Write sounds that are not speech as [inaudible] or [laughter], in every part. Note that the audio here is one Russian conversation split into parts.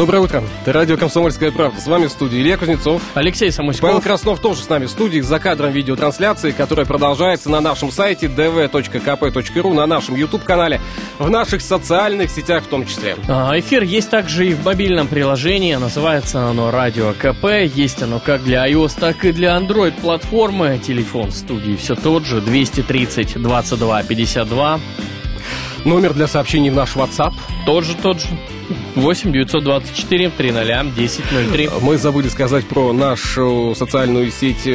Доброе утро. Это радио «Комсомольская правда». С вами в студии Илья Кузнецов. Алексей Самуськов. Павел Краснов тоже с нами в студии за кадром видеотрансляции, которая продолжается на нашем сайте dv.kp.ru, на нашем YouTube-канале, в наших социальных сетях в том числе. А, Эфир есть также и в мобильном приложении. Называется оно «Радио КП». Есть оно как для iOS, так и для Android-платформы. Телефон студии все тот же. 230 22 52. Номер для сообщений в наш WhatsApp. Тот же, тот же. 8 924 300 1003. Мы забыли сказать про нашу социальную сеть... э,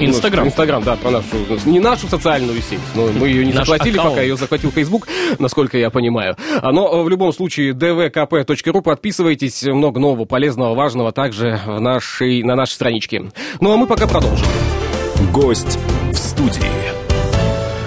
Инстаграм. Инстаграм, да, про нашу... Не нашу социальную сеть, но мы ее не Наш захватили, аккаунт. пока ее захватил Facebook, насколько я понимаю. А, Но э, в любом случае dvkp.ru подписывайтесь. Много нового, полезного, важного также в нашей, на нашей страничке. Ну а мы пока продолжим. Гость в студии.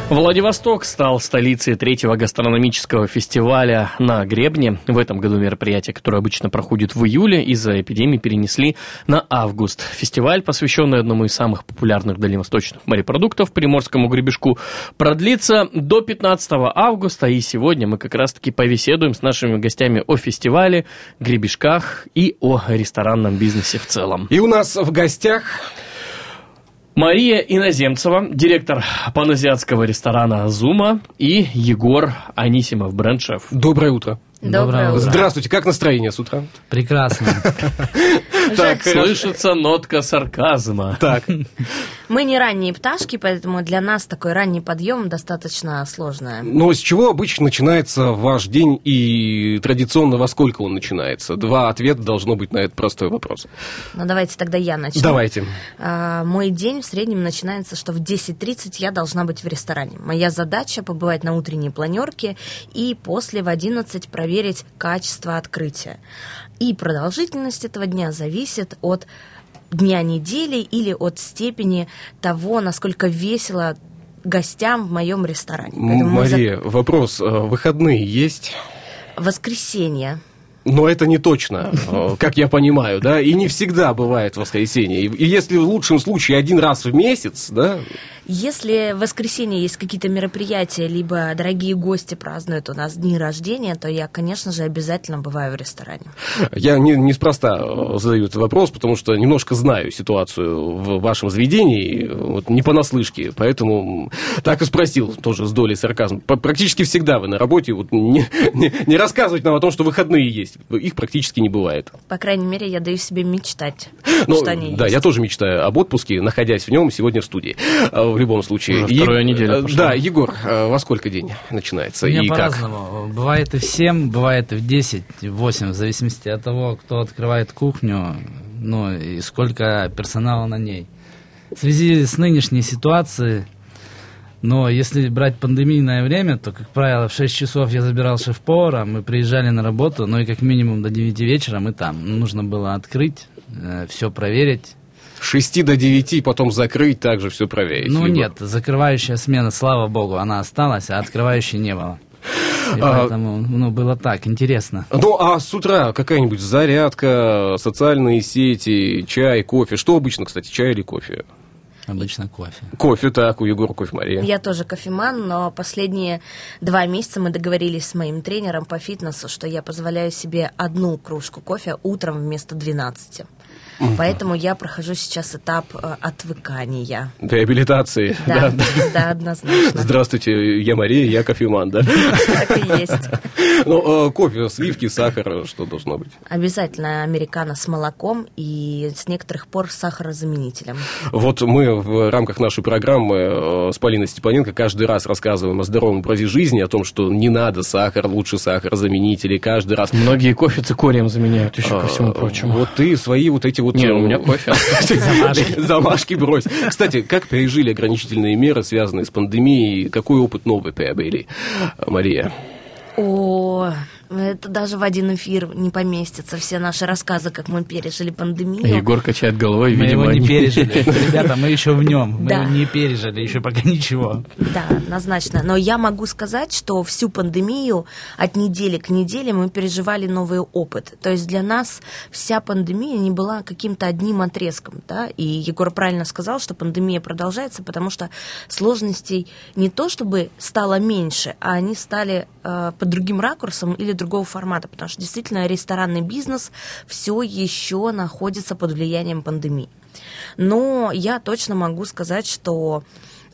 Владивосток стал столицей третьего гастрономического фестиваля на Гребне. В этом году мероприятие, которое обычно проходит в июле, из-за эпидемии перенесли на август. Фестиваль, посвященный одному из самых популярных дальневосточных морепродуктов, приморскому гребешку, продлится до 15 августа. И сегодня мы как раз-таки повеседуем с нашими гостями о фестивале, гребешках и о ресторанном бизнесе в целом. И у нас в гостях Мария Иноземцева, директор паназиатского ресторана «Зума» и Егор Анисимов, бренд-шеф. доброе утро. Доброе утро. Здравствуйте, как настроение с утра? Прекрасно. [laughs] Так, Слышится нотка сарказма. Так, Мы не ранние пташки, поэтому для нас такой ранний подъем достаточно сложно. но с чего обычно начинается ваш день и традиционно во сколько он начинается? Два ответа должно быть на этот простой вопрос. Но давайте тогда я начну. Давайте. А, мой день в среднем начинается, что в 10.30 я должна быть в ресторане. Моя задача побывать на утренней планерке и после в 11 проверить качество открытия. И продолжительность этого дня зависит от дня недели или от степени того, насколько весело гостям в моем ресторане. Поэтому мы Мария, вопрос. э, Выходные есть? Воскресенье. Но это не точно, э, как я понимаю, да, и не всегда бывает воскресенье. И если в лучшем случае один раз в месяц, да, Если в воскресенье есть какие-то мероприятия, либо дорогие гости празднуют у нас дни рождения, то я, конечно же, обязательно бываю в ресторане. я не, неспроста э, задаю этот вопрос, потому что немножко знаю ситуацию в вашем заведении, вот не понаслышке, поэтому так и спросил, тоже с долей сарказма. Практически всегда вы на работе, вот не, не, не рассказывать нам о том, что выходные есть, их практически не бывает. По крайней мере, я даю себе мечтать, Ну, что они да, есть. я тоже мечтаю об отпуске, находясь в нем сегодня в студии. Э, В любом случае. Уже вторая неделя э, пошла. Да, Егор, э, во сколько день начинается У меня и как? по-разному. Бывает и в 7, бывает и в 10, и в 8, в зависимости от того, кто открывает кухню, ну и сколько персонала на ней. В связи с нынешней ситуацией, но если брать пандемийное время, то, как правило, в 6 часов я забирал шеф-повара, мы приезжали на работу, ну и как минимум до 9 вечера мы там. Ну, Нужно было открыть, все проверить. С 6 до 9, потом закрыть, также все проверить. Ну Егор. нет, закрывающая смена, слава богу, она осталась, а открывающей не было. И А- поэтому, ну, было так, интересно. Ну, а с утра какая-нибудь зарядка, социальные сети, чай, кофе. Что обычно, кстати, чай или кофе? Обычно кофе. Кофе, так, у Егора кофе Мария. Я тоже кофеман, но последние два месяца мы договорились с моим тренером по фитнесу, что я позволяю себе одну кружку кофе утром вместо 12. Поэтому я прохожу сейчас этап э, отвыкания. Реабилитации. Да, да, однозначно. Здравствуйте, я Мария, я кофеман, да? Так и есть. Ну, э, кофе, сливки, сахар, что должно быть? Обязательно американо с молоком и с некоторых пор с сахарозаменителем. Вот мы в рамках нашей программы э, с Полиной Степаненко каждый раз рассказываем о здоровом образе жизни, о том, что не надо сахар, лучше сахарозаменители, каждый раз. Многие кофе цикорием заменяют еще ко всему А, прочему. Вот ты свои вот эти вот... Не, э, у меня кофе. [laughs] [laughs] Замашки. [laughs] Замашки брось. Кстати, как пережили ограничительные меры, связанные с пандемией? Какой опыт новый приобрели, Мария? О, Это даже в один эфир не поместится. Все наши рассказы, как мы пережили пандемию. Егор качает головой, Мы видимо, его не пережили. [laughs] Ребята, мы еще в нем. Мы Да. его не пережили, еще пока ничего. Да, однозначно. Но я могу сказать, что всю пандемию от недели к неделе мы переживали новый опыт. То есть для нас вся пандемия не была каким-то одним отрезком. Да? И Егор правильно сказал, что пандемия продолжается, потому что сложностей не то чтобы стало меньше, а они стали э, под другим ракурсом или другого формата. Потому что действительно ресторанный бизнес все еще находится под влиянием пандемии. Но я точно могу сказать, что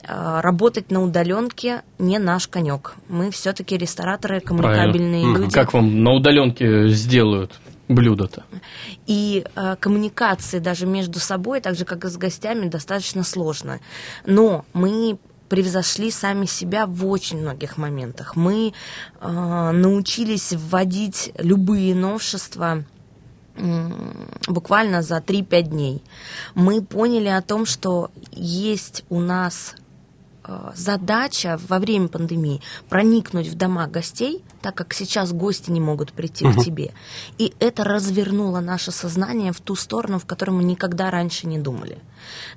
э, работать на удаленке не наш конек. Мы все-таки рестораторы, коммуникабельные Правильно. люди. Как вам на удаленке сделают блюдо-то? И э, коммуникации даже между собой, так же как и с гостями, достаточно сложно. Но мы превзошли сами себя в очень многих моментах. Мы э, научились вводить любые новшества буквально за 3-5 дней. Мы поняли о том, что есть у нас э, задача во время пандемии проникнуть в дома гостей, так как сейчас гости не могут прийти к тебе. И это развернуло наше сознание в ту сторону, в которой мы никогда раньше не думали.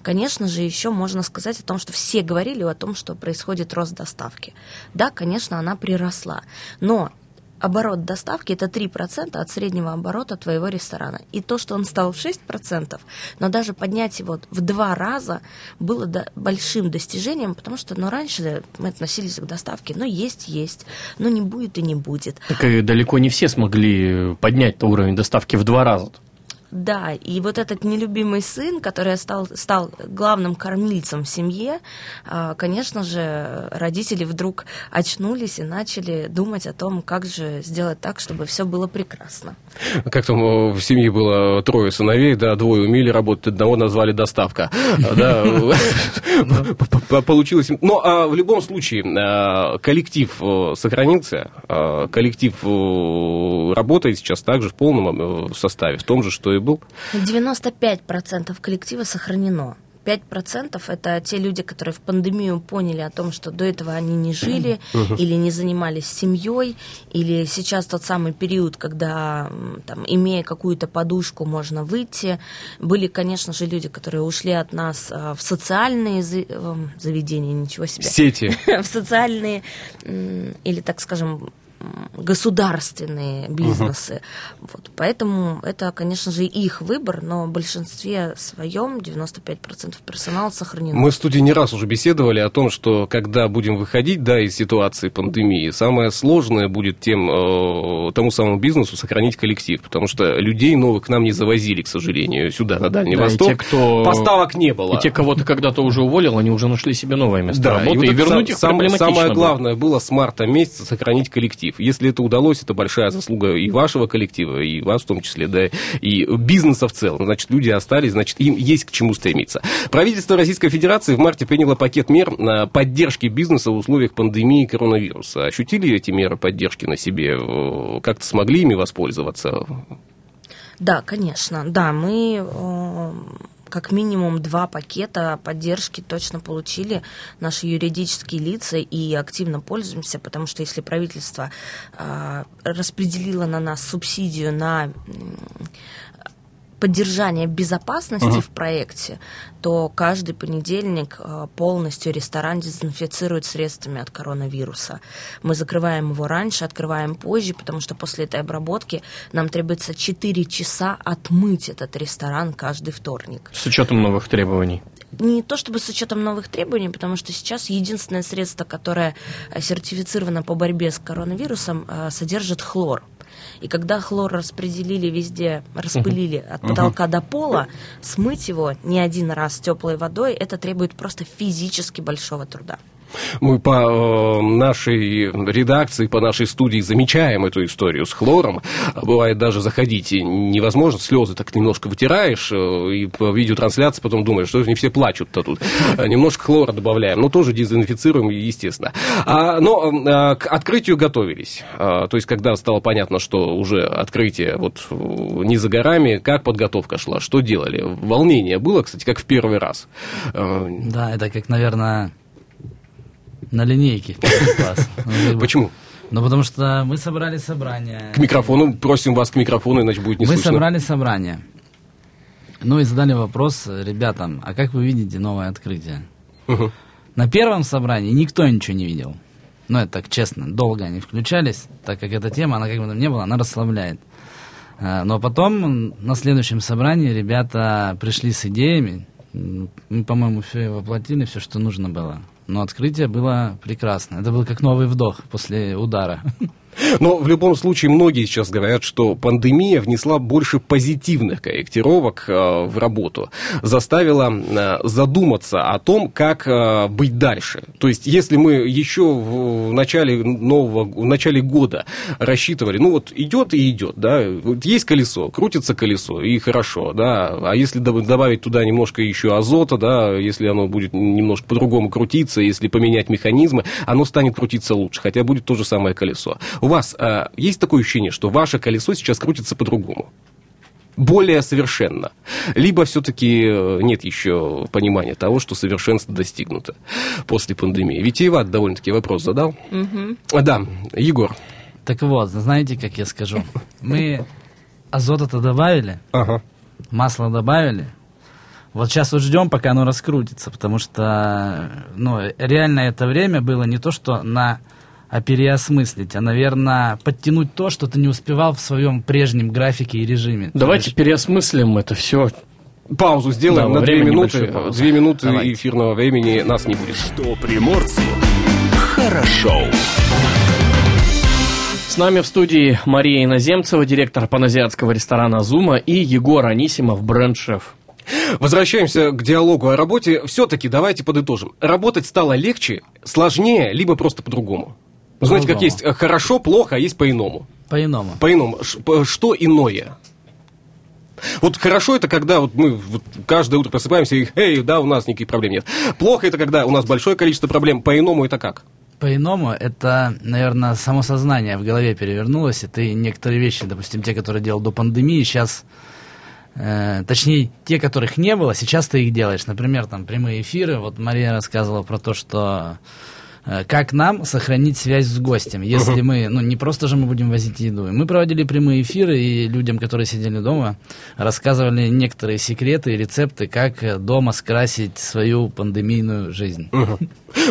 Конечно же, еще можно сказать о том, что все говорили о том, что происходит рост доставки. Да, конечно, она приросла. Но оборот доставки это 3% от среднего оборота твоего ресторана. И то, что он стал в 6%, но даже поднять его в два раза было до- большим достижением, потому что ну, раньше мы относились к доставке, ну есть, есть, но не будет и не будет. Так и далеко не все смогли поднять уровень доставки в два раза. Да, и вот этот нелюбимый сын, который стал, стал главным кормильцем в семье, а, конечно же, родители вдруг очнулись и начали думать о том, как же сделать так, чтобы все было прекрасно. Как там э, в семье было трое сыновей, да, двое умели работать, одного назвали доставка. А, [laughs] получилось. Но а, в любом случае коллектив э, сохранился, коллектив э, работает сейчас также в полном составе, в том же, что и был. 95% коллектива сохранено. 5% это те люди, которые в пандемию поняли о том, что до этого они не жили или не занимались семьей, или сейчас тот самый период, когда, там, имея какую-то подушку, можно выйти. Были, конечно же, люди, которые ушли от нас а, в социальные эм, заведения, ничего себе Сети. [laughs] в социальные или, так скажем, государственные бизнесы. Вот, поэтому это, конечно же, их выбор, но в большинстве своем 95% персонала сохранено. Мы в студии не раз уже беседовали о том, что когда будем выходить да, из ситуации пандемии, самое сложное будет тем, э, тому самому бизнесу сохранить коллектив, потому что людей новых к нам не завозили, к сожалению, сюда, на Дальний Да, и Восток. те, кто- Поставок не было. И те, кого ты когда-то уже уволил, они уже нашли себе новое место Да, работы, и, вот это вернуть сам- их сам- проблематично Самое было. главное было с марта месяца сохранить коллектив. Если это удалось, это большая заслуга и вашего коллектива, и вас в том числе, да, и бизнеса в целом. Значит, люди остались, значит, им есть к чему стремиться. Правительство Российской Федерации в марте приняло пакет мер на поддержки бизнеса в условиях пандемии коронавируса. Ощутили эти меры поддержки на себе? Как-то смогли ими воспользоваться? Да, конечно. Да, мы э, как минимум два пакета поддержки точно получили наши юридические лица и активно пользуемся, потому что если правительство э, распределило на нас субсидию на м, поддержание безопасности в проекте, то каждый понедельник э, полностью ресторан дезинфицирует средствами от коронавируса. Мы закрываем его раньше, открываем позже, потому что после этой обработки нам требуется 4 часа отмыть этот ресторан каждый вторник. С учетом новых требований. Не то чтобы с учетом новых требований, потому что сейчас единственное средство, которое э, сертифицировано по борьбе с коронавирусом, э, содержит хлор. И когда хлор распределили везде, распылили от потолка до пола, смыть его не один раз теплой водой, это требует просто физически большого труда. Мы по э, нашей редакции, по нашей студии замечаем эту историю с хлором. Бывает даже заходить невозможно, слезы так немножко вытираешь, э, и по видеотрансляции потом думаешь, что же не все плачут-то тут. Э, Немножко хлора добавляем, ну тоже дезинфицируем, естественно. А, но э, к открытию готовились. А, то есть, когда стало понятно, что уже открытие вот не за горами, как подготовка шла, что делали? Волнение было, кстати, как в первый раз. Да, это как, наверное, на линейке в первый класс. Почему? Ну, потому что мы собрали собрание. К микрофону, просим вас к микрофону, иначе будет не Мы слышно. собрали собрание. Ну и задали вопрос ребятам, а как вы видите новое открытие? На первом собрании никто ничего не видел. Ну, это так честно, долго они включались, так как эта тема, она как бы там не была, она расслабляет. А, Но потом на следующем собрании ребята пришли с идеями. Мы, по-моему, все воплотили, все, что нужно было. Но открытие было прекрасно. Это был как новый вдох после удара. Но в любом случае многие сейчас говорят, что пандемия внесла больше позитивных корректировок э, в работу, заставила э, задуматься о том, как э, быть дальше. То есть, если мы еще в начале нового, в начале года рассчитывали, ну вот идет и идет, да, вот есть колесо, крутится колесо и хорошо, да, а если доб- добавить туда немножко еще азота, да, если оно будет немножко по-другому крутиться, если поменять механизмы, оно станет крутиться лучше, хотя будет то же самое колесо. У вас э, есть такое ощущение, что ваше колесо сейчас крутится по-другому? более совершенно. Либо все-таки нет еще понимания того, что совершенство достигнуто после пандемии. Витиеват довольно-таки вопрос задал. А, Да, Егор. Так вот, знаете, как я скажу? Мы азота-то добавили, Ага. масло добавили. Вот сейчас вот ждем, пока оно раскрутится, потому что, ну, реально это время было не то, что на а переосмыслить, а, наверное, подтянуть то, что ты не успевал в своем прежнем графике и режиме. Давайте есть- переосмыслим это все. Паузу сделаем Да, на две минуты. Две минуты Давайте. эфирного времени нас не будет. Что приморцу хорошо. С нами в студии Мария Иноземцева, директор паназиатского ресторана «Зума», и Егор Анисимов, бренд-шеф. Возвращаемся к диалогу о работе. Все-таки давайте подытожим. Работать стало легче, сложнее, либо просто по-другому. Вы знаете, как есть э, хорошо, плохо, а есть по-иному. По-иному. По-иному. Что иное? Вот хорошо это когда вот мы вот каждое утро просыпаемся и, эй, да, у нас никаких проблем нет. Плохо это когда у нас большое количество проблем. По-иному это как? По-иному, это, наверное, само сознание в голове перевернулось, и ты некоторые вещи, допустим, те, которые делал до пандемии, сейчас, э, точнее, те, которых не было, сейчас ты их делаешь. Например, там прямые эфиры. Вот Мария рассказывала про то, что как нам сохранить связь с гостем, [laughs] если мы, ну, не просто же мы будем возить еду. Мы проводили прямые эфиры, и людям, которые сидели дома, рассказывали некоторые секреты и рецепты, как э, дома скрасить свою пандемийную жизнь.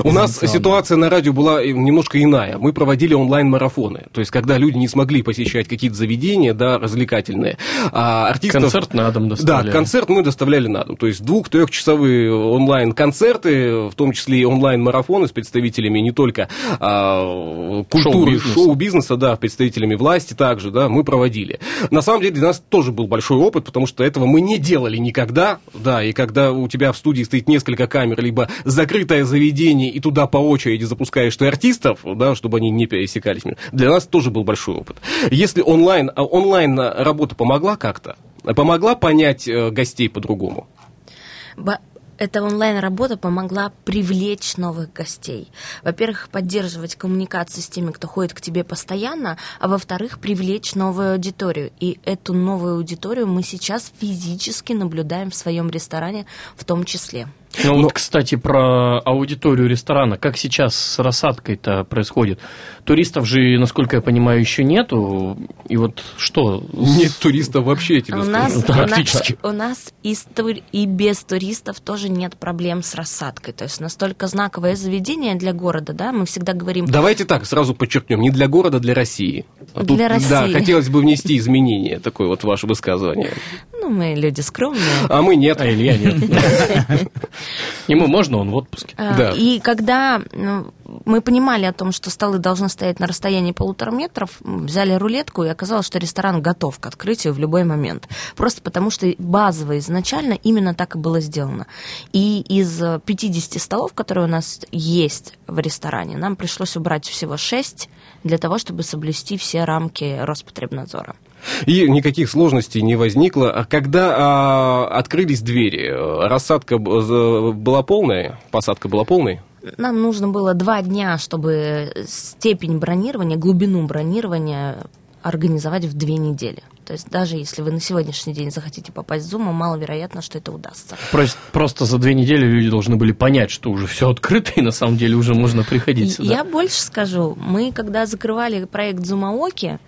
У нас ситуация на радио была немножко иная. Мы проводили онлайн-марафоны. То есть, когда люди не смогли посещать какие-то заведения, да, развлекательные, а артистов... Концерт на дом Да, доставляли. концерт мы доставляли на дом. То есть двух-трехчасовые онлайн-концерты, в том числе и онлайн-марафоны с представителями не только а, культуры, Шоу-бизнеса. шоу-бизнеса, да, представителями власти также, да, мы проводили. На самом деле для нас тоже был большой опыт, потому что этого мы не делали никогда, да, и когда у тебя в студии стоит несколько камер, либо закрытое заведение, и туда по очереди запускаешь ты артистов, да, чтобы они не пересекались, для нас тоже был большой опыт. Если онлайн, а онлайн работа помогла как-то, помогла понять э, гостей по-другому? Эта онлайн-работа помогла привлечь новых гостей. Во-первых, поддерживать коммуникации с теми, кто ходит к тебе постоянно, а во-вторых, привлечь новую аудиторию. И эту новую аудиторию мы сейчас физически наблюдаем в своем ресторане в том числе. Ну Но- вот, кстати, про аудиторию ресторана. Как сейчас с рассадкой-то происходит? Туристов же, насколько я понимаю, еще нету. И вот что? Нет туристов вообще, я тебе у скажу. нас, Да, у нас- практически. у нас и, тур- и без туристов тоже нет проблем с рассадкой. То есть настолько знаковое заведение для города, да, мы всегда говорим, Давайте так, сразу подчеркнем, не для города, для России. А Для Да, России. хотелось бы внести изменения, такое вот ваше высказывание. ну, мы люди скромные. А мы нет. А Илья нет. [laughs] Ему можно, он в отпуске. А, Да. И когда ну, мы понимали о том, что столы должны стоять на расстоянии полутора метров, взяли рулетку, и оказалось, что ресторан готов к открытию в любой момент. Просто потому, что базово изначально именно так и было сделано. И из э, 50 столов, которые у нас есть в ресторане, нам пришлось убрать всего 6 для того, чтобы соблюсти все рамки Роспотребнадзора. И никаких сложностей не возникло. А когда а, открылись двери, э, рассадка была полная, посадка была полной? Нам нужно было два дня, чтобы степень бронирования, глубину бронирования организовать в две недели. То есть даже если вы на сегодняшний день захотите попасть в Zoom, маловероятно, что это удастся. Просто, просто за две недели люди должны были понять, что уже все открыто, и на самом деле уже можно приходить сюда. Я больше скажу. Мы, когда закрывали проект Зумаоки,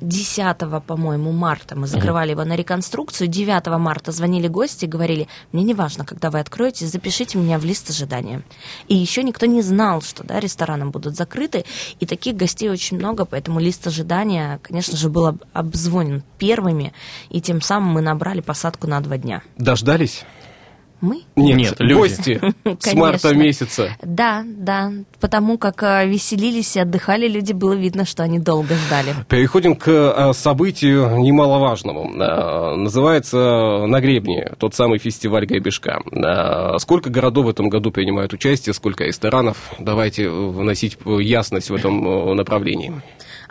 10, по-моему, марта мы закрывали его на реконструкцию, 9 марта звонили гости и говорили, мне не важно, когда вы откроете, запишите меня в лист ожидания. И еще никто не знал, что да, рестораны будут закрыты, и таких гостей очень много, поэтому лист ожидания, конечно же, был об- обзвонен первыми, и тем самым мы набрали посадку на два дня. Дождались? Мы? Нет, Нет, люди. гости [laughs] с марта месяца. Да, да, потому как э, веселились и отдыхали люди, было видно, что они долго ждали. Переходим к э, событию немаловажному. Э, Называется «На гребне», тот самый фестиваль гребешка. Сколько городов в этом году принимают участие, сколько ресторанов? Давайте вносить ясность в этом направлении.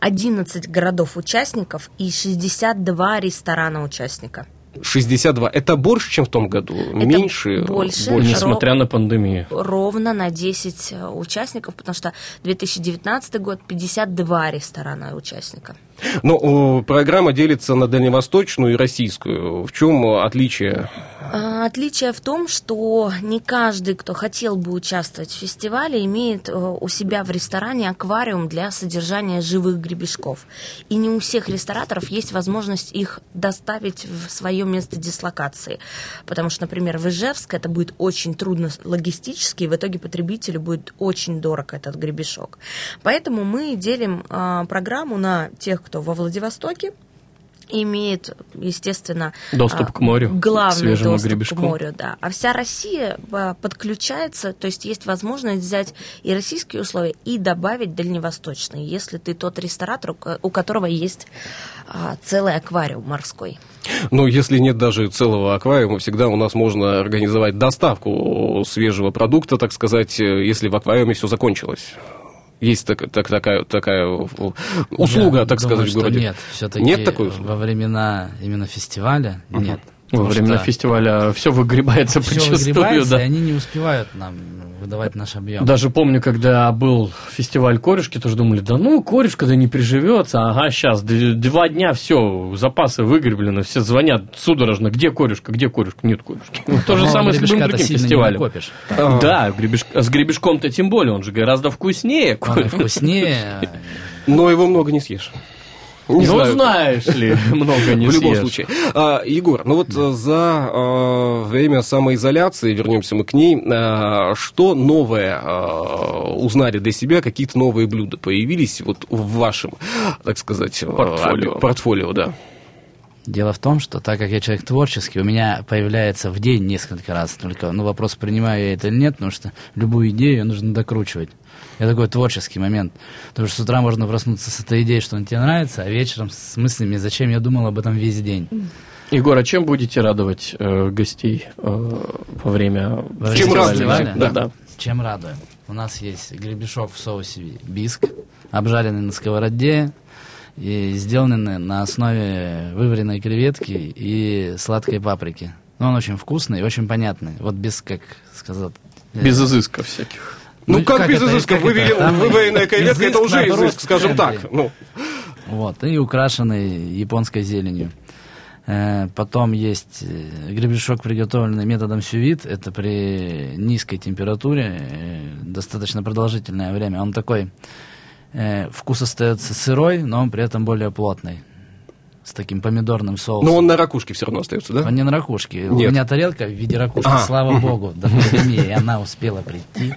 11 городов-участников и 62 ресторана-участника. 62. Это больше, чем в том году? Меньше? больше. Несмотря на пандемию. Ровно на 10 э, участников, потому что 2019 год 52 ресторана-участника. Но о, программа делится на дальневосточную и российскую. В чем отличие? А, Отличие в том, что не каждый, кто хотел бы участвовать в фестивале, имеет э, у себя в ресторане аквариум для содержания живых гребешков. И не у всех рестораторов есть возможность их доставить в свое место дислокации. Потому что, например, в Ижевск это будет очень трудно логистически, и в итоге потребителю будет очень дорог этот гребешок. Поэтому мы делим а, программу на тех, кто во Владивостоке, имеет, естественно, Доступ а, к морю, к главный свежему доступ гребешку. к морю, да. А вся Россия а, подключается, то есть есть возможность взять и российские условия и добавить дальневосточные, если ты тот ресторатор, у которого есть а, целый аквариум морской. Ну, если нет даже целого аквариума, всегда у нас можно организовать доставку свежего продукта, так сказать, э, если в аквариуме все закончилось. Есть так- так- такая, такая услуга, Я так думаю, сказать, в городе. Нет, все-таки Нет такой услуги? во времена именно фестиваля нет. Во времена что фестиваля все выгребается всё [laughs] подчастую, выгребается, да. и они не успевают нам выдавать наш объем. Даже помню, когда был фестиваль корешки, тоже думали, да ну, корешка да не приживется, ага, сейчас, два дня, все, запасы выгреблены, все звонят судорожно, где корешка, где корешка, нет корешки. Ну, То же Но самое с любым другим фестивалем. Да, с гребешком-то тем более, он же гораздо вкуснее. Он вкуснее. [laughs] Но его много не съешь. Не ну, знаю. знаешь ли, [laughs] много не в любом случае. А, Егор, ну вот э, за э, время самоизоляции, вернемся мы к ней, э, что новое узнали для себя, какие-то новые блюда появились вот в вашем, так сказать, Портфолио. портфолио, да. Дело в том, что так как я человек творческий, у меня появляется в день несколько раз только, ну, вопрос, принимаю я это или нет, потому что любую идею нужно докручивать. Это такой творческий момент. Потому что с утра можно проснуться с этой идеей, что он тебе нравится, а вечером с мыслями, зачем я думал об этом весь день. Егор, а чем будете радовать э, гостей э, во время Во время Чем радуете? Да, Да. Чем радуем? У нас есть гребешок в соусе биск, обжаренный на сковороде и сделанный на основе вываренной креветки и сладкой паприки. Но он очень вкусный и очень понятный. Вот без, как сказать... Без изысков всяких. Ну, Ну, как, как без это- изыска? как Вывели- это? Там Вываренная креветка, это уже наоборот, изыск, скажем так. Ну, Вот, и украшенный японской зеленью. Э, Потом есть э, гребешок, приготовленный методом сювит. Это при низкой температуре, э, достаточно продолжительное время. Он такой, вкус остается сырой, но он при этом более плотный. С таким помидорным соусом. но он на ракушке все равно остается, да? Он не на ракушке. У Нет. меня тарелка в виде ракушки, А. слава богу, до пандемии, и она успела прийти.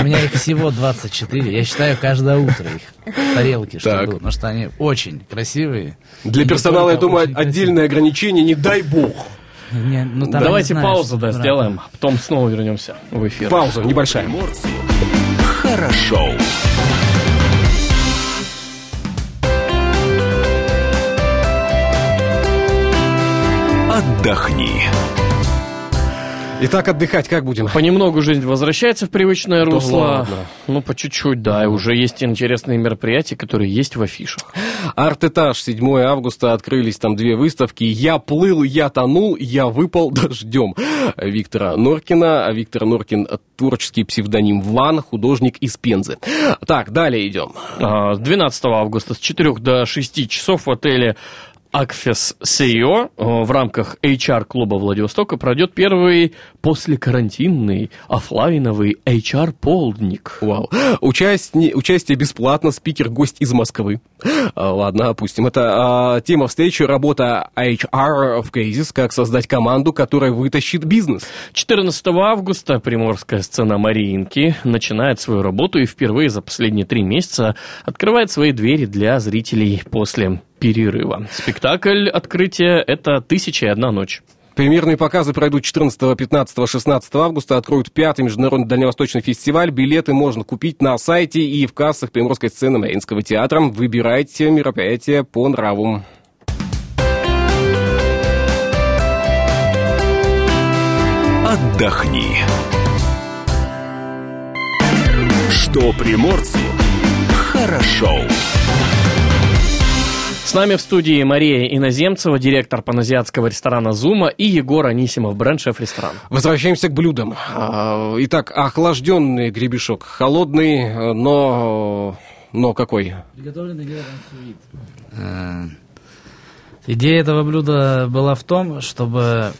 У меня их всего 24. Я считаю каждое утро их тарелки, что Так. было, потому что они очень красивые. Для персонала, я думаю, отдельное ограничение, не дай бог. Не, ну, там Давайте не знаю, паузу, да, правда. сделаем, потом снова вернемся в эфир. Пауза небольшая. Хорошо. Отдохни. Итак, отдыхать как будем? Понемногу жизнь возвращается в привычное Да русло. ладно. Ну, по чуть-чуть, да. И уже есть интересные мероприятия, которые есть в афишах. Арт-этаж, 7 августа, открылись там две выставки. «Я плыл, я тонул, я выпал дождем» Виктора Норкина. А Виктор Норкин – творческий псевдоним Ван, художник из Пензы. Так, далее идем. А, 12 августа с 4 до 6 часов в отеле Акфес Сейо в рамках HR-клуба Владивостока пройдет первый послекарантинный офлайновый HR-полдник. Вау. Участие, участие бесплатно, спикер, гость из Москвы. А, ладно, опустим. Это а, тема встречи, работа HR в кризис, как создать команду, которая вытащит бизнес. 14 августа приморская сцена Мариинки начинает свою работу и впервые за последние три месяца открывает свои двери для зрителей после перерыва. Спектакль открытия – это «Тысяча и одна ночь». Премьерные показы пройдут 14, 15, 16 августа. Откроют пятый международный дальневосточный фестиваль. Билеты можно купить на сайте и в кассах Приморской сцены Мариинского театра. Выбирайте мероприятие по нраву. Отдохни. Что приморцу хорошо. С нами в студии Мария Иноземцева, директор паназиатского ресторана «Зума», и Егор Анисимов, бренд-шеф ресторана. Возвращаемся к блюдам. А, итак, охлажденный гребешок. Холодный, но... Но какой? Приготовленный э, Идея этого блюда была в том, чтобы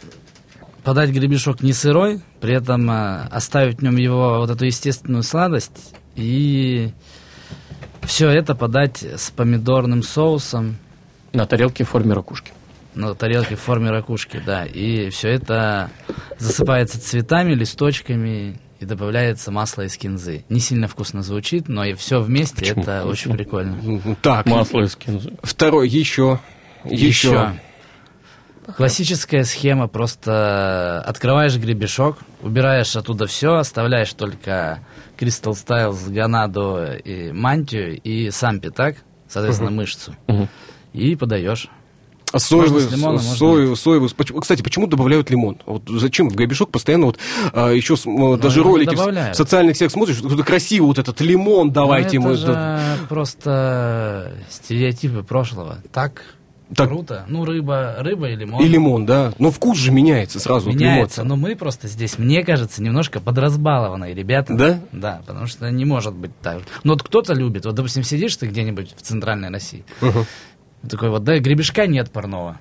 подать гребешок не сырой, при этом э, оставить в нем его вот эту естественную сладость и все это подать с помидорным соусом. На тарелке в форме ракушки. На тарелке в форме ракушки, да. И все это засыпается цветами, листочками и добавляется масло из кинзы. Не сильно вкусно звучит, но и все вместе Почему? это очень прикольно. Так. Масло из кинзы. Второй, еще. Еще. еще. Классическая схема, просто открываешь гребешок, убираешь оттуда все, оставляешь только Crystal Styles, Ганаду и мантию и сам пятак, соответственно, uh-huh. мышцу. Uh-huh. И подаешь. А соевый, лимоном, соевый, соевый, кстати, почему добавляют лимон? Вот зачем в гребешок постоянно вот а, еще ну, даже ролики в, в социальных сетях смотришь, кто-то красиво вот этот лимон давайте ну, мы. Это же просто стереотипы прошлого. Так так... Круто. Ну, рыба, рыба и лимон. И лимон, да. Но вкус же меняется сразу. Меняется, но мы просто здесь, мне кажется, немножко подразбалованные ребята. Да? Да, потому что не может быть так. Ну, вот кто-то любит. Вот, допустим, сидишь ты где-нибудь в центральной России. Угу. Такой вот, да, гребешка нет парного.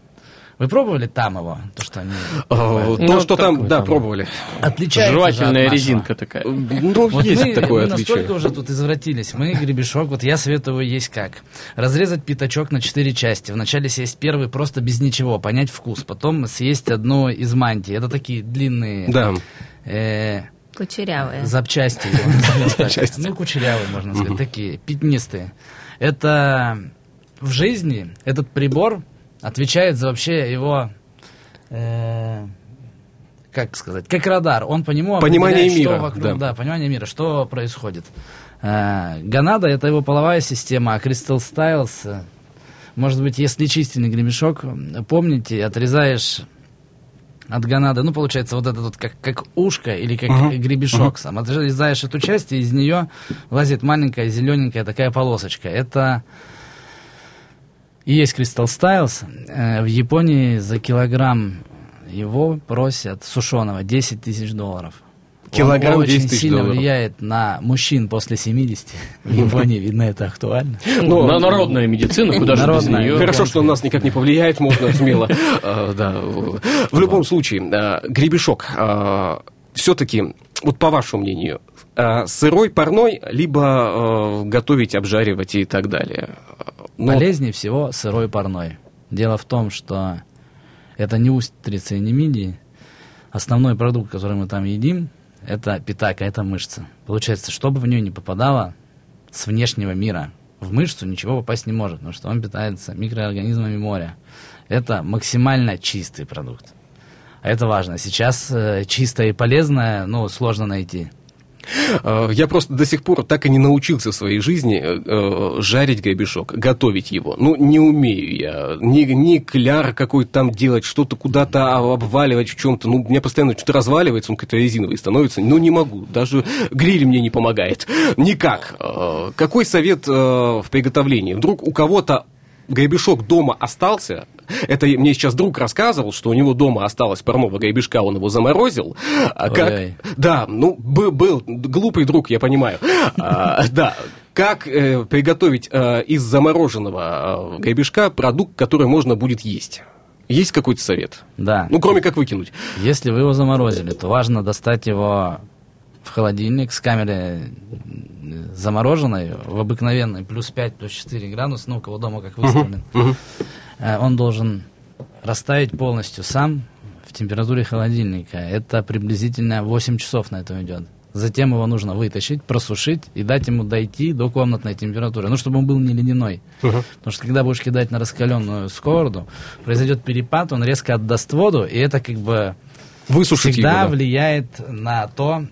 Вы пробовали там его? То, что они... О, ну, то, что там, да, пробовали. Отличается Жевательная резинка такая. Ну, вот есть мы, такое мы отличие. настолько уже тут извратились. Мы гребешок, вот я советую есть как. Разрезать пятачок на четыре части. Вначале съесть первый просто без ничего, понять вкус. Потом съесть одно из мантии. Это такие длинные... Да. Э, Кучерявые. Запчасти. [laughs] Ну, кучерявые, можно сказать. Такие, пятнистые. Это в жизни этот прибор отвечает за вообще его, э, как сказать, как радар. Он по нему понимание мира, что вокруг, да. да, понимание мира, что происходит. Э, Ганада это его половая система, а Crystal Styles, э, может быть, если чистильный гремешок, помните, отрезаешь от ганады, ну, получается, вот это вот как, как ушко или как uh-huh. гребешок uh-huh. сам. Отрезаешь эту часть, и из нее лазит маленькая зелененькая такая полосочка. Это и есть Crystal Styles. Э, в Японии за килограмм его просят сушеного 10 тысяч долларов. Килограмм Он 10 очень сильно долларов. влияет на мужчин после 70. В Японии, видно, это актуально. Ну, на народная медицина, куда же без нее. Хорошо, что на нас никак не повлияет, можно смело. [laughs] А, да. В любом случае, гребешок все-таки, вот по вашему мнению, сырой, парной, либо готовить, обжаривать и так далее? Но... Полезнее всего сырой парной. Дело в том, что это не устрица и не мидии. Основной продукт, который мы там едим, это питака, это мышца. Получается, чтобы в нее не попадало с внешнего мира, в мышцу ничего попасть не может, потому что он питается микроорганизмами моря. Это максимально чистый продукт. А это важно. Сейчас э, чистое и полезное, ну, сложно найти. Э, я просто до сих пор так и не научился в своей жизни э, э, жарить гребешок, готовить его. Ну, не умею я. Ни, ни кляр какой-то там делать, что-то куда-то обваливать в чем-то. Ну, у меня постоянно что-то разваливается, он какой-то резиновый становится. Ну, не могу. Даже гриль мне не помогает. Никак. Какой совет в приготовлении? Вдруг у кого-то гребешок дома остался, это мне сейчас друг рассказывал, что у него дома осталось парного гребешка, он его заморозил. А как... Да, ну, был, был глупый друг, я понимаю. А, да, как э, приготовить э, из замороженного э, гребешка продукт, который можно будет есть? Есть какой-то совет? Да. Ну, кроме как выкинуть. Если вы его заморозили, то важно достать его в холодильник с камеры замороженной, в обыкновенной, плюс 5, плюс 4 градуса, ну, у кого дома как выставлен. Э, Он должен растаять полностью сам в температуре холодильника. Это приблизительно 8 часов на это идет. Затем его нужно вытащить, просушить и дать ему дойти до комнатной температуры. Ну, чтобы он был не ледяной. Потому что когда будешь кидать на раскаленную сковороду, произойдет перепад, он резко отдаст воду, и это как бы Высушить всегда его. да. влияет на то,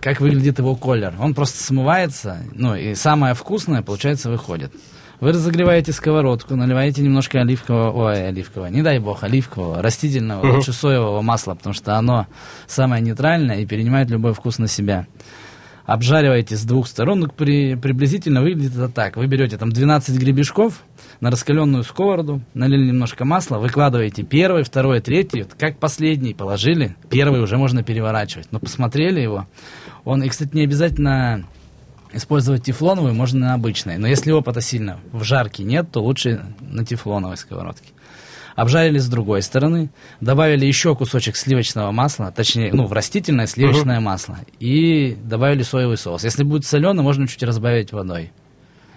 как выглядит его колер. Он просто смывается, ну и самое вкусное, получается, выходит. Вы разогреваете сковородку, наливаете немножко оливкового, ой, оливкового, не дай бог, оливкового, растительного, лучше соевого масла, потому что оно самое нейтральное и перенимает любой вкус на себя. Обжариваете с двух сторон, ну, при, приблизительно выглядит это так. Вы берете там 12 гребешков на раскаленную сковороду, налили немножко масла, выкладываете первый, второй, третий, вот как последний положили, первый уже можно переворачивать. Но посмотрели его, он, и, кстати, не обязательно использовать тефлоновый, можно на обычной. Но если опыта сильно в жарке нет, то лучше на тефлоновой сковородке. Обжарили с другой стороны, добавили еще кусочек сливочного масла, точнее, ну, в растительное сливочное масло, и добавили соевый соус. Если будет соленый, можно чуть разбавить водой.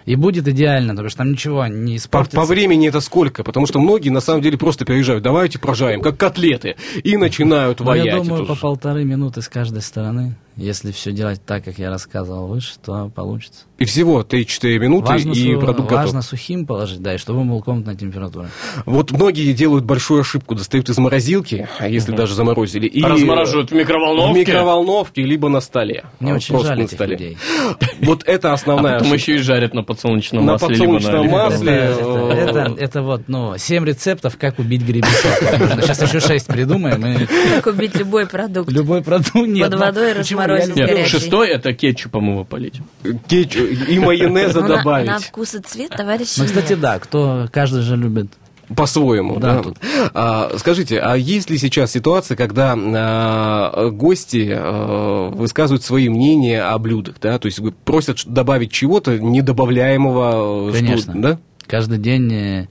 И будет идеально, потому что там ничего не По, испортится. по времени это сколько? Потому что многие на самом деле просто переезжают. Давайте прожаем, как котлеты. И начинают Ну, ваять. я думаю, по полторы минуты с каждой стороны. Если все делать так, как я рассказывал выше, то получится. И всего 3-4 минуты, Важно, и су- продукт важно готов. сухим положить, да, и чтобы он был комнатной температуры. Вот многие делают большую ошибку. Достают из морозилки, а если даже заморозили. И Размораживают в микроволновке. В микроволновке, либо на столе. Мне А, очень жаль на этих столе. людей. [laughs] Вот это А основная потом ошибка. еще и жарят на подсолнечном На масле. подсолнечном либо на масле. оливковом. Это, это, это- это вот, ну, 7 рецептов, как убить гребешок. Сейчас еще 6 придумаем. Как убить любой продукт. Любой продукт нет. Под ну, водой почему? Люблю- Нет, горячий. шестой это кетчупом его полить. Кетчуп и майонеза добавить. На, вкус и цвет, товарищи, Ну, кстати, нет. да, кто, каждый же любит. По-своему, да. Да, тут. А, скажите, а есть ли сейчас ситуация, когда а, гости а, высказывают свои мнения о блюдах, да? То есть просят добавить чего-то недобавляемого, что- Конечно. да? Каждый день э,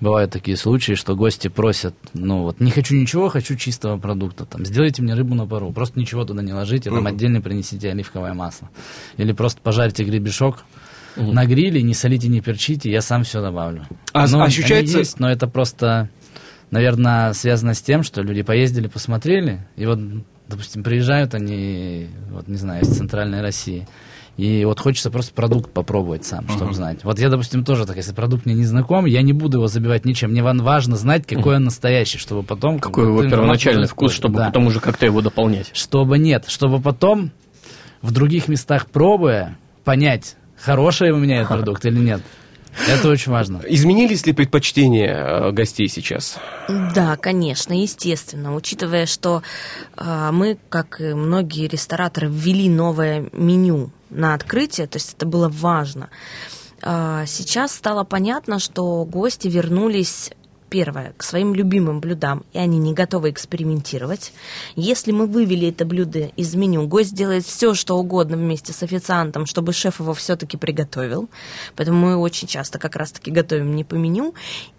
бывают такие случаи, что гости просят, ну вот, не хочу ничего, хочу чистого продукта. Там, сделайте мне рыбу на пару, просто ничего туда не ложите, там отдельно принесите оливковое масло. Или просто пожарьте гребешок на гриле, не солите, не перчите, я сам все добавлю. А Ну, ощущается- они есть, но это просто, наверное, связано с тем, что люди поездили, посмотрели, и вот, допустим, приезжают они, вот не знаю, из центральной России, и вот хочется просто продукт попробовать сам, чтобы знать. Вот я, допустим, тоже так, если продукт мне не знаком, я не буду его забивать ничем. Мне важно знать, какой он настоящий, чтобы потом... как Какой его первоначальный вкус, чтобы Да. потом уже как-то его дополнять. Чтобы нет, чтобы потом в других местах пробуя, понять, хороший у меня этот [laughs] продукт или нет. Это очень важно. Изменились ли предпочтения э, гостей сейчас? Да, конечно, естественно. Учитывая, что а, мы, как и многие рестораторы, ввели новое меню на открытие, то есть это было важно. А, сейчас стало понятно, что гости вернулись Первое, к своим любимым блюдам, и они не готовы экспериментировать. Если мы вывели это блюдо из меню, гость делает все, что угодно вместе с официантом, чтобы шеф его все-таки приготовил. Поэтому мы очень часто как раз-таки готовим не по меню.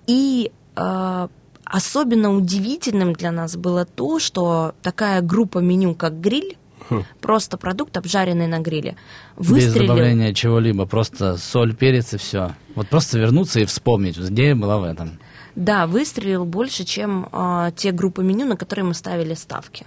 И э, особенно удивительным для нас было то, что такая группа меню, как гриль, просто продукт, обжаренный на гриле, Без выстрелил. добавления чего-либо, просто соль, перец и все. Вот просто вернуться и вспомнить, идея была в этом. Да, выстрелил больше, чем а, те группы меню, на которые мы ставили ставки.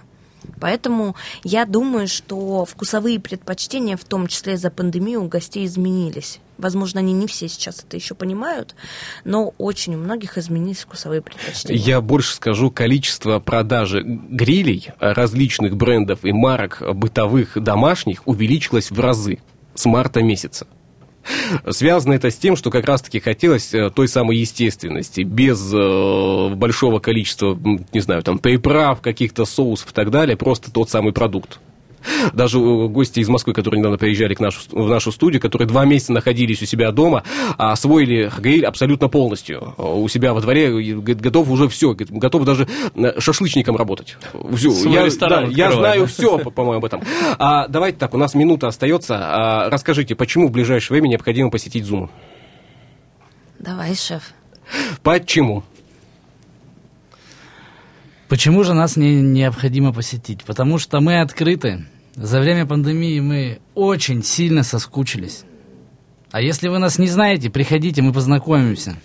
Поэтому я думаю, что вкусовые предпочтения, в том числе за пандемию, у гостей изменились. Возможно, они не все сейчас это еще понимают, но очень у многих изменились вкусовые предпочтения. Я больше скажу, количество продажи грилей различных брендов и марок бытовых домашних увеличилось в разы с марта месяца. Связано это с тем, что как раз-таки хотелось э, той самой естественности, без э, большого количества, не знаю, там, приправ, каких-то соусов и так далее, просто тот самый продукт. Даже э, гости из Москвы, которые недавно приезжали к нашу, в нашу студию, которые два месяца находились у себя дома, освоили гриль абсолютно полностью. У себя во дворе говорит, готов уже все, готов даже шашлычником работать. Все. я, да, я знаю все, по-моему, об этом. А, давайте так, у нас минута остается. А, расскажите, почему в ближайшее время необходимо посетить Zoom? Давай, шеф. Почему? Почему же нас не, необходимо посетить? Потому что мы открыты. За время пандемии мы очень сильно соскучились. А если вы нас не знаете, приходите, мы познакомимся.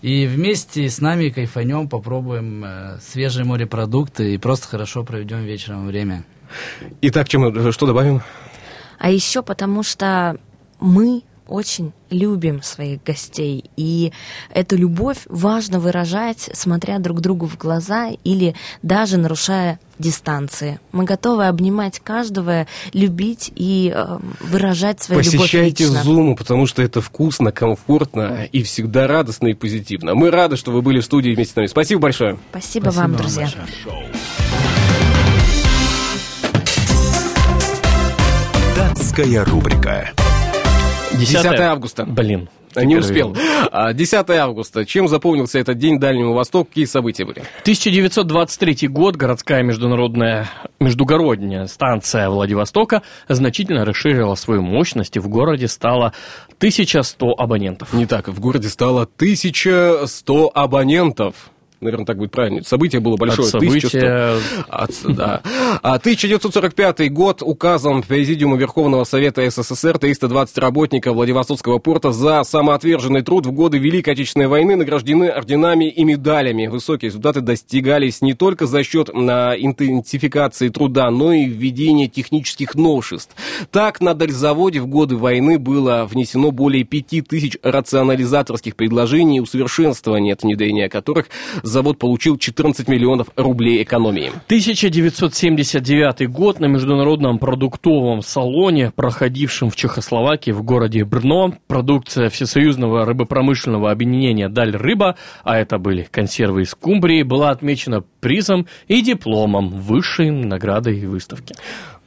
И вместе с нами кайфанем, попробуем э, свежие морепродукты и просто хорошо проведем вечером время. Итак, чем, что добавим? А еще потому что мы очень любим своих гостей, и эту любовь важно выражать, смотря друг другу в глаза или даже нарушая дистанции. Мы готовы обнимать каждого, любить и э, выражать свою Посещайте любовь лично. Zoom, потому что это вкусно, комфортно и всегда радостно и позитивно. Мы рады, что вы были в студии вместе с нами. Спасибо большое. Спасибо, Спасибо вам, друзья. Большое. Датская рубрика. 10, 10 августа. Блин. Не успел. 10 а, августа. Чем запомнился этот день Дальнему Востоку? Какие события были? 1923 год. Городская международная междугородняя станция Владивостока значительно расширила свою мощность, и в городе стало 1100 абонентов. Не так, в городе стало 1100 абонентов наверное, так будет правильно. Событие было большое. От события... 1100... От, да. 1945 а год указом Президиума Верховного Совета СССР 320 работников Владивостокского порта за самоотверженный труд в годы Великой Отечественной войны награждены орденами и медалями. Высокие результаты достигались не только за счет на интенсификации труда, но и введения технических новшеств. Так, на дальзаводе в годы войны было внесено более 5000 рационализаторских предложений и усовершенствования, от внедрения которых завод получил 14 миллионов рублей экономии. 1979 год на международном продуктовом салоне, проходившем в Чехословакии в городе Брно, продукция Всесоюзного рыбопромышленного объединения «Даль Рыба», а это были консервы из скумбрии, была отмечена призом и дипломом высшей наградой выставки.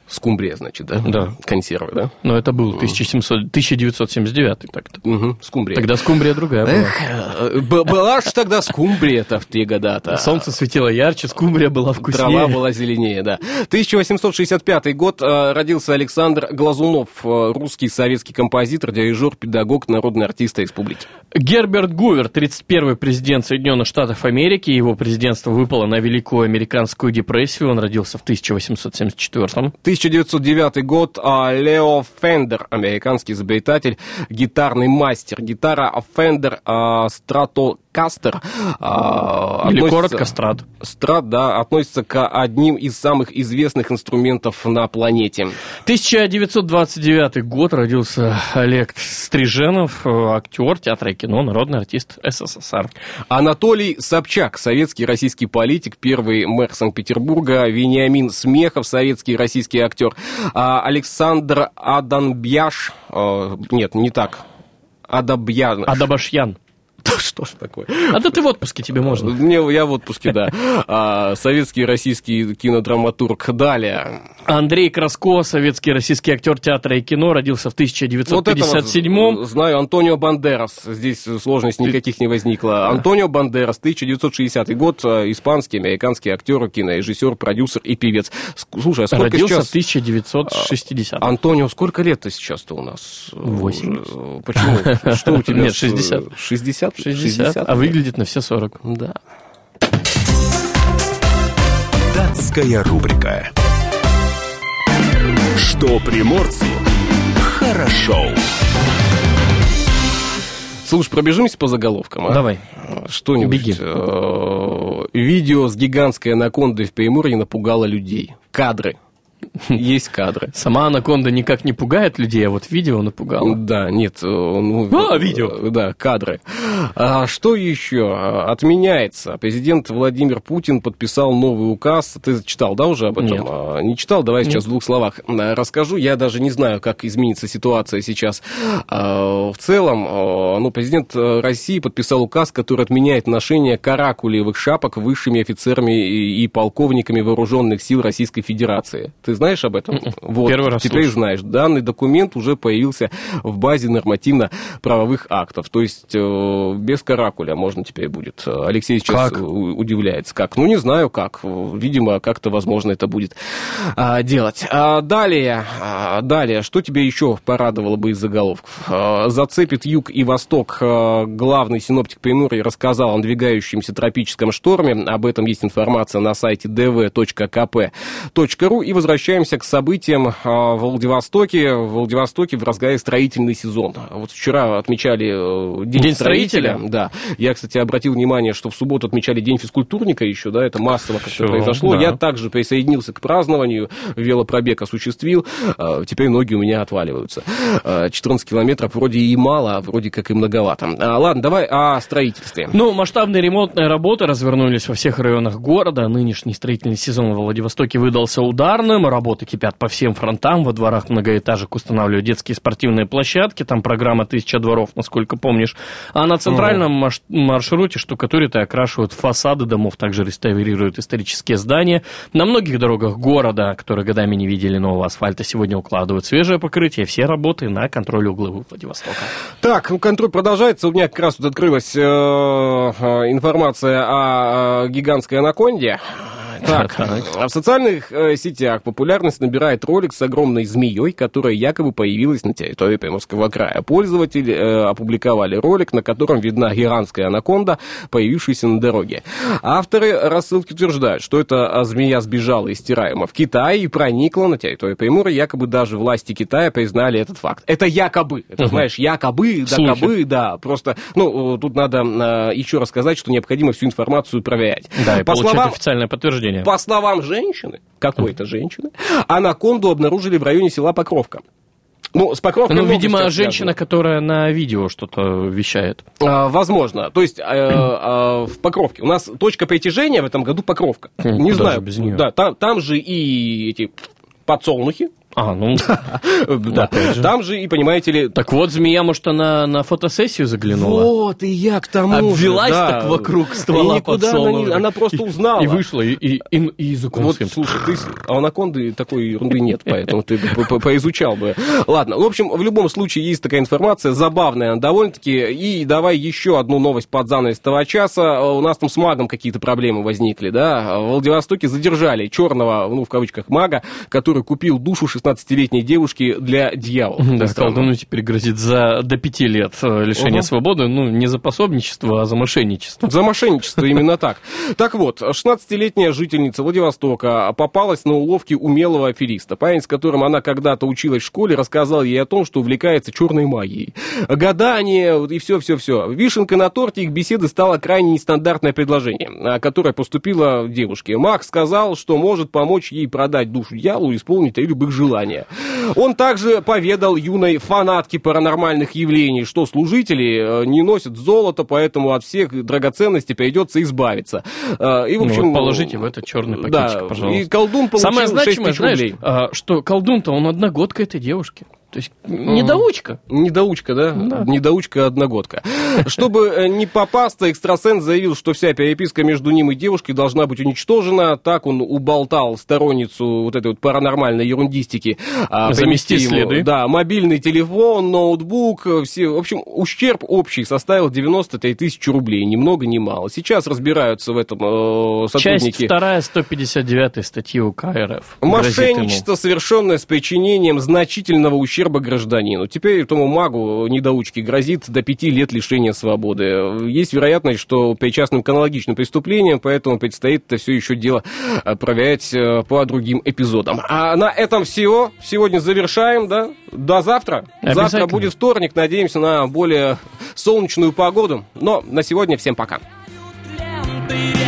Скумбрия, значит, да? Да. Консервы, да? Но это был 1700, 1979 так-то. Угу, скумбрия. Тогда скумбрия другая Эх, была. была ж тогда скумбрия-то в те года-то. Солнце светило ярче, скумбрия была вкуснее. Трава была зеленее, да. 1865 год э, родился Александр Глазунов, э, русский советский композитор, дирижер, педагог, народный артист республики. Герберт Гувер, 31-й президент Соединенных Штатов Америки. Его президентство выпало на Великую Американскую депрессию. Он родился в 1874 1909 год. А, Лео Фендер, американский изобретатель, гитарный мастер. Гитара Fender Stratocaster. А, Или коротко Strat. Strat, да, относится к одним из самых известных инструментов на планете. 1929 год родился Олег Стриженов, актер театра и кино, народный артист СССР. Анатолий Собчак, советский российский политик, первый мэр Санкт-Петербурга, Вениамин Смехов, советский российский актер, а Александр Аданбьяш, э, нет, не так, Адабьян. Адабашьян. Что ж такое? А то ты в отпуске, тебе можно. Мне, я в отпуске, да. А, советский и российский кинодраматург. Далее. Андрей Краско, советский российский актер театра и кино, родился в 1957-м. Вот знаю, Антонио Бандерас. Здесь сложностей никаких не возникло. Антонио Бандерас, 1960 год, э, испанский, американский актер, кинорежиссер, продюсер и певец. Слушай, а сколько Родился сейчас... в 1960 Антонио, сколько лет-то сейчас-то у нас? 80. Почему? Что у тебя? [laughs] Нет, 60. 60? 60, 60 а выглядит на все 40. Да. Датская рубрика. Что приморцу хорошо. Слушай, пробежимся по заголовкам, а? Давай. Что-нибудь. Беги. Э, видео с гигантской анакондой в Приморье напугало людей. Кадры. [laughs] Есть кадры. Сама анаконда никак не пугает людей, а вот видео напугало. Да, нет. Ну, [laughs] а, видео. Да, кадры. А что еще? Отменяется. Президент Владимир Путин подписал новый указ. Ты читал, да, уже об этом? Нет. А, не читал? Давай нет. сейчас в двух словах расскажу. Я даже не знаю, как изменится ситуация сейчас. В целом, ну, президент России подписал указ, который отменяет ношение каракулевых шапок высшими офицерами и полковниками вооруженных сил Российской Федерации. Ты знаешь, об этом? Вот, Первый раз теперь слышу. знаешь. Данный документ уже появился в базе нормативно-правовых актов. То есть э, без каракуля можно теперь будет. Алексей сейчас Как? удивляется. Как? Ну, не знаю как. Видимо, как-то, возможно, это будет а, делать. А, далее, а, далее, что тебе еще порадовало бы из заголовков? А, зацепит юг и восток. А, главный синоптик Приморья рассказал о надвигающемся тропическом шторме. Об этом есть информация на сайте dv.kp.ru. И возвращаемся к событиям а, в Владивостоке. В Владивостоке в разгаре строительный сезон. Вот вчера отмечали э, День, День строителя. строителя? Да. Я, кстати, обратил внимание, что в субботу отмечали День физкультурника еще, да, это массово как-то произошло. да. Я также присоединился к празднованию, велопробег осуществил. А, Теперь ноги у меня отваливаются. А, 14 километров вроде и мало, а вроде как и многовато. А, ладно, давай о строительстве. Ну, масштабные ремонтные работы развернулись во всех районах города. Нынешний строительный сезон во Владивостоке выдался ударным. Работы кипят по всем фронтам. Во дворах многоэтажек устанавливают детские спортивные площадки. Там программа «Тысяча дворов», насколько помнишь. А на центральном маш- маршруте штукатурят и окрашивают фасады домов. Также реставрируют исторические здания. На многих дорогах города, которые годами не видели нового асфальта, сегодня укладывают свежее покрытие. Все работы на контроле угловых Владивостока. Так, ну, контроль продолжается. У меня как раз тут открылась э, э, информация о э, гигантской анаконде. Так, [laughs] а в социальных э, сетях популярность набирает ролик с огромной змеей, которая якобы появилась на территории Приморского края. Пользователи э, опубликовали ролик, на котором видна гигантская анаконда, появившаяся на дороге. Авторы рассылки утверждают, что эта а, змея сбежала из Тираема в Китай и проникла на территорию Приморья. Якобы даже власти Китая признали этот факт. Это якобы. Это, Мгм. знаешь, якобы, докобы, да. Просто, ну, э, тут надо э, еще рассказать, что необходимо всю информацию проверять. Да, и По получать словам официальное подтверждение. По словам женщины, какой-то женщины, анаконду обнаружили в районе села Покровка. Ну, с Покровкой Ну, видимо, женщина, которая на видео что-то вещает. связано. А, возможно. То есть э, а, в Покровке. У нас точка притяжения в этом году Покровка. Хм, Не знаю. без неё? Да, там, там же и эти подсолнухи. А, ну, [laughs] Да. же. Там же и, понимаете ли, так вот, змея, может, она на фотосессию заглянула? Вот, и я к тому Обвелась так вокруг ствола И никуда она, не- подсолнуха. она просто узнала. И вышла, и, и, и, языком Вот, слушай, ты, а анаконды такой ерунды нет, поэтому ты поизучал бы. Ладно, в общем, в любом случае есть такая информация, забавная довольно-таки. И давай еще одну новость под занавес этого часа. У нас там с магом какие-то проблемы возникли, да? В Владивостоке задержали черного, ну, в кавычках, мага, который купил душу 16-летней девушки для дьявола. Да, колдуну теперь грозит за до пяти лет э, лишения Ого. свободы, ну, не за пособничество, а за мошенничество. За мошенничество, именно так. Так вот, 16-летняя жительница Владивостока попалась на уловки умелого афериста. Парень, с которым она когда-то училась в школе, рассказал ей о том, что увлекается черной магией. Гадание и все-все-все. Вишенкой на торте их беседы стало крайне нестандартное предложение, а, которое поступило девушке. Маг сказал, что может помочь ей продать душу дьяволу и исполнить любых желания. Он также поведал юной фанатке паранормальных явлений, что служители э, не носят золото, поэтому от всех драгоценностей придется избавиться. Э, И, в Ну, общем, вот положите в этот черный да, пакетик, пожалуйста. И колдун получил Самое 6 значимое, тысяч знаешь, рублей. а, что колдун-то, он одногодка этой девушки. То есть, недоучка. Недоучка, да? Да. Недоучка-одногодка. Чтобы э, не попасться, экстрасенс заявил, что вся переписка между ним и девушкой должна быть уничтожена. Так он уболтал сторонницу вот этой вот паранормальной ерундистики. а, Замести ему, следы. Да, мобильный телефон, ноутбук, э, все. В общем, ущерб общий составил 93 тысячи рублей. Ни много, ни мало. Сейчас разбираются в этом э, Часть сотрудники. вторая 159 статьи УК РФ. Мошенничество, совершенное с причинением значительного ущерба гражданину. Теперь этому магу недоучке грозит до пяти лет лишения свободы. Есть вероятность, что причастным к аналогичным преступлениям, поэтому предстоит это все еще дело проверять э, по другим эпизодам. А на этом все. Сегодня завершаем, да? До завтра. Завтра будет вторник. Надеемся на более солнечную погоду. Но на сегодня всем пока. ленты,